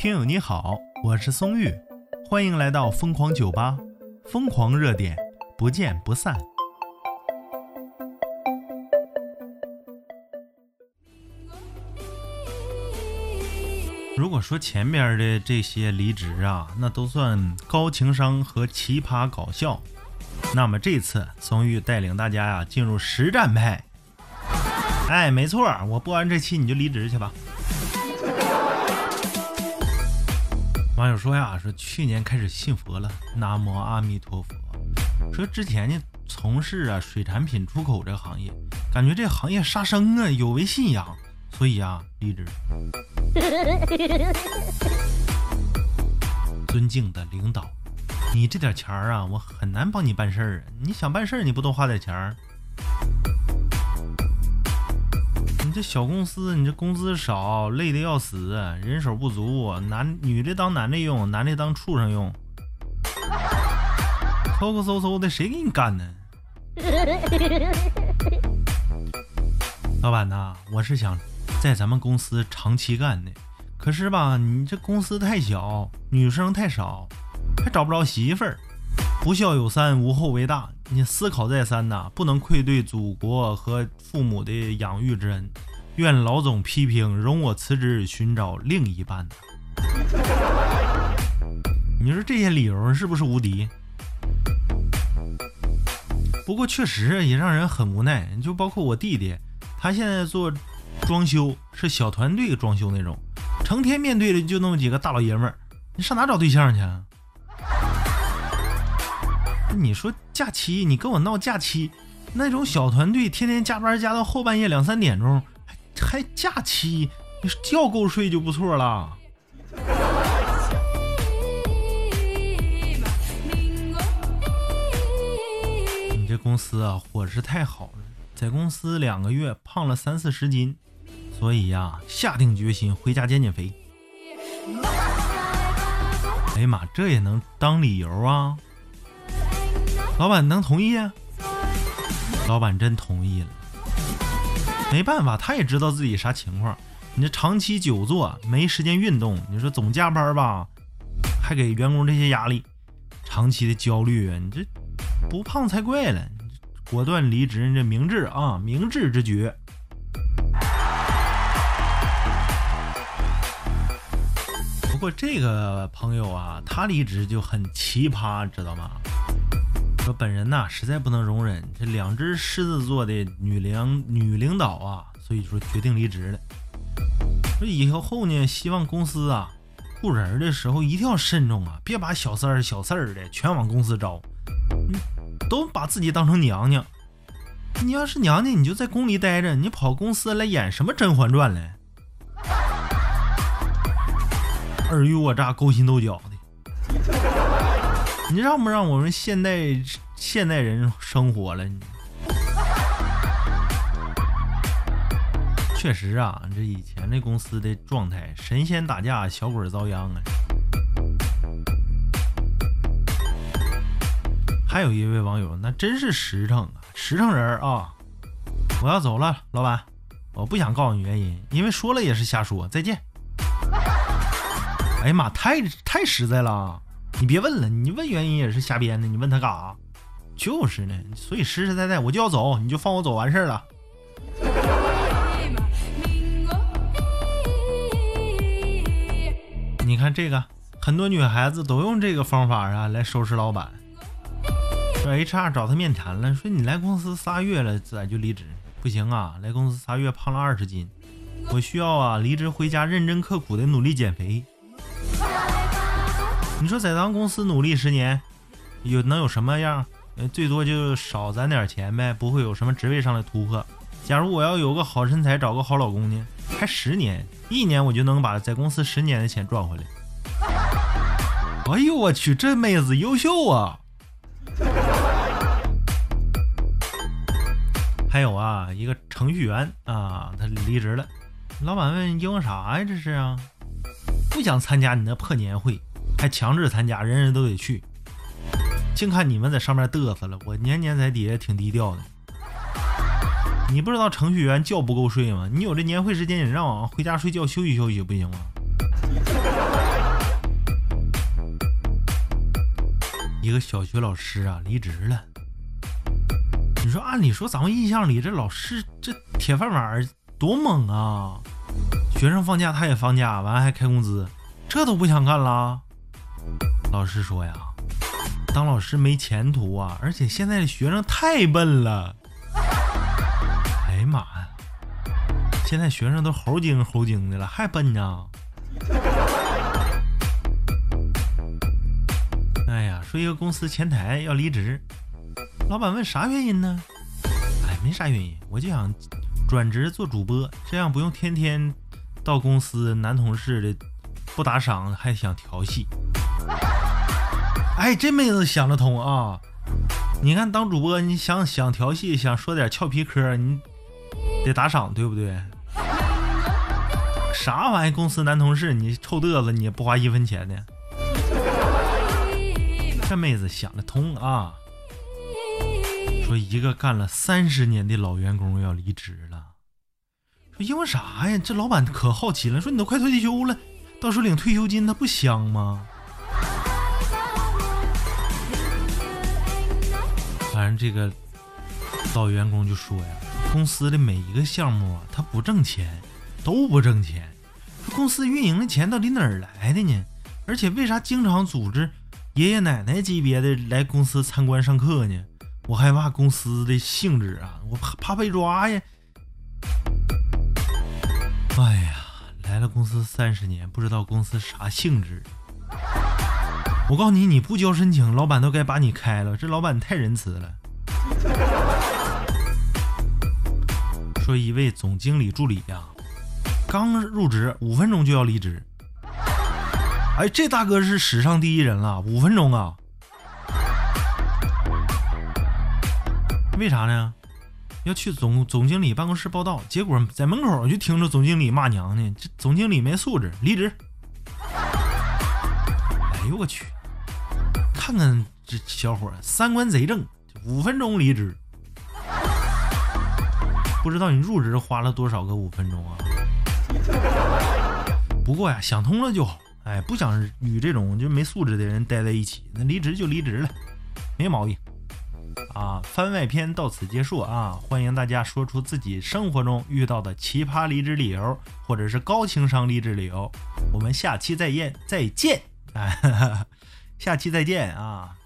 听友你好，我是松玉，欢迎来到疯狂酒吧，疯狂热点，不见不散。如果说前边的这些离职啊，那都算高情商和奇葩搞笑，那么这次松玉带领大家呀进入实战派。哎，没错，我播完这期你就离职去吧。网友说呀，说去年开始信佛了，南无阿弥陀佛。说之前呢从事啊水产品出口这个行业，感觉这行业杀生啊，有违信仰，所以啊离职。尊敬的领导，你这点钱儿啊，我很难帮你办事儿啊。你想办事儿，你不多花点钱儿？你这小公司，你这工资少，累得要死，人手不足，男女的当男的用，男的当畜生用，抠抠搜搜的，谁给你干呢？老板呐，我是想在咱们公司长期干的，可是吧，你这公司太小，女生太少，还找不着媳妇儿。不孝有三，无后为大。你思考再三呐，不能愧对祖国和父母的养育之恩。愿老总批评，容我辞职寻找另一半。你说这些理由是不是无敌？不过确实也让人很无奈。就包括我弟弟，他现在做装修，是小团队装修那种，成天面对的就那么几个大老爷们儿，你上哪找对象去？你说假期，你跟我闹假期，那种小团队天天加班加到后半夜两三点钟，还还假期，你觉够睡就不错了。你这公司啊，伙食太好了，在公司两个月胖了三四十斤，所以呀，下定决心回家减减肥。哎呀妈，这也能当理由啊？老板能同意啊？老板真同意了。没办法，他也知道自己啥情况。你这长期久坐，没时间运动，你说总加班吧，还给员工这些压力，长期的焦虑啊，你这不胖才怪了。果断离职，你这明智啊，明智之举。不过这个朋友啊，他离职就很奇葩，知道吗？本人呐，实在不能容忍这两只狮子座的女领女领导啊，所以说决定离职了。说以后呢，希望公司啊雇人的时候一定要慎重啊，别把小三儿、小四儿的全往公司招，嗯，都把自己当成娘娘。你要是娘娘，你就在宫里待着，你跑公司来演什么《甄嬛传》来？尔虞我诈、勾心斗角。你让不让我们现代现代人生活了？你确实啊，这以前这公司的状态，神仙打架，小鬼遭殃啊。还有一位网友，那真是实诚啊，实诚人啊！我要走了，老板，我不想告诉你原因，因为说了也是瞎说。再见。哎呀妈，太太实在了。你别问了，你问原因也是瞎编的。你问他干啥？就是呢，所以实实在在我就要走，你就放我走完事儿了。你看这个，很多女孩子都用这个方法啊来收拾老板。说 HR 找他面谈了，说你来公司仨月了，咋就离职？不行啊，来公司仨月胖了二十斤，我需要啊离职回家认真刻苦的努力减肥。你说在咱公司努力十年，有能有什么样？最多就少攒点钱呗，不会有什么职位上的突破。假如我要有个好身材，找个好老公呢？还十年，一年我就能把在公司十年的钱赚回来。哎呦我去，这妹子优秀啊！还有啊，一个程序员啊，他离职了。老板问：因为啥呀？这是啊？不想参加你那破年会。还强制参加，人人都得去。净看你们在上面嘚瑟了，我年年在底下挺低调的。你不知道程序员觉不够睡吗？你有这年会时间，你让我回家睡觉休息休息不行吗？一个小学老师啊，离职了。你说，按理说咱们印象里这老师这铁饭碗多猛啊！学生放假他也放假，完还开工资，这都不想干了。老师说呀，当老师没前途啊，而且现在的学生太笨了。哎呀妈呀！现在学生都猴精猴精的了，还笨呢。哎呀，说一个公司前台要离职，老板问啥原因呢？哎，没啥原因，我就想转职做主播，这样不用天天到公司男同事的不打赏，还想调戏。哎，这妹子想得通啊！你看当主播，你想想调戏，想说点俏皮嗑，你得打赏，对不对？啥玩意？公司男同事，你臭嘚瑟，你不花一分钱的。这妹子想得通啊！说一个干了三十年的老员工要离职了，说因为啥呀？这老板可好奇了，说你都快退休了，到时候领退休金，他不香吗？反正这个老员工就说呀，公司的每一个项目啊，他不挣钱，都不挣钱。公司运营的钱到底哪儿来的呢？而且为啥经常组织？爷爷奶奶级别的来公司参观上课呢，我害怕公司的性质啊，我怕怕被抓呀。哎呀，来了公司三十年，不知道公司啥性质。我告诉你，你不交申请，老板都该把你开了。这老板太仁慈了。说一位总经理助理呀，刚入职五分钟就要离职。哎，这大哥是史上第一人了，五分钟啊！为啥呢？要去总总经理办公室报道，结果在门口就听着总经理骂娘呢。这总经理没素质，离职。哎呦我去！看看这小伙三观贼正，五分钟离职。不知道你入职花了多少个五分钟啊？不过呀，想通了就好。哎，不想与这种就没素质的人待在一起，那离职就离职了，没毛病。啊，番外篇到此结束啊！欢迎大家说出自己生活中遇到的奇葩离职理由，或者是高情商离职理由。我们下期再见，再见！哎，下期再见啊！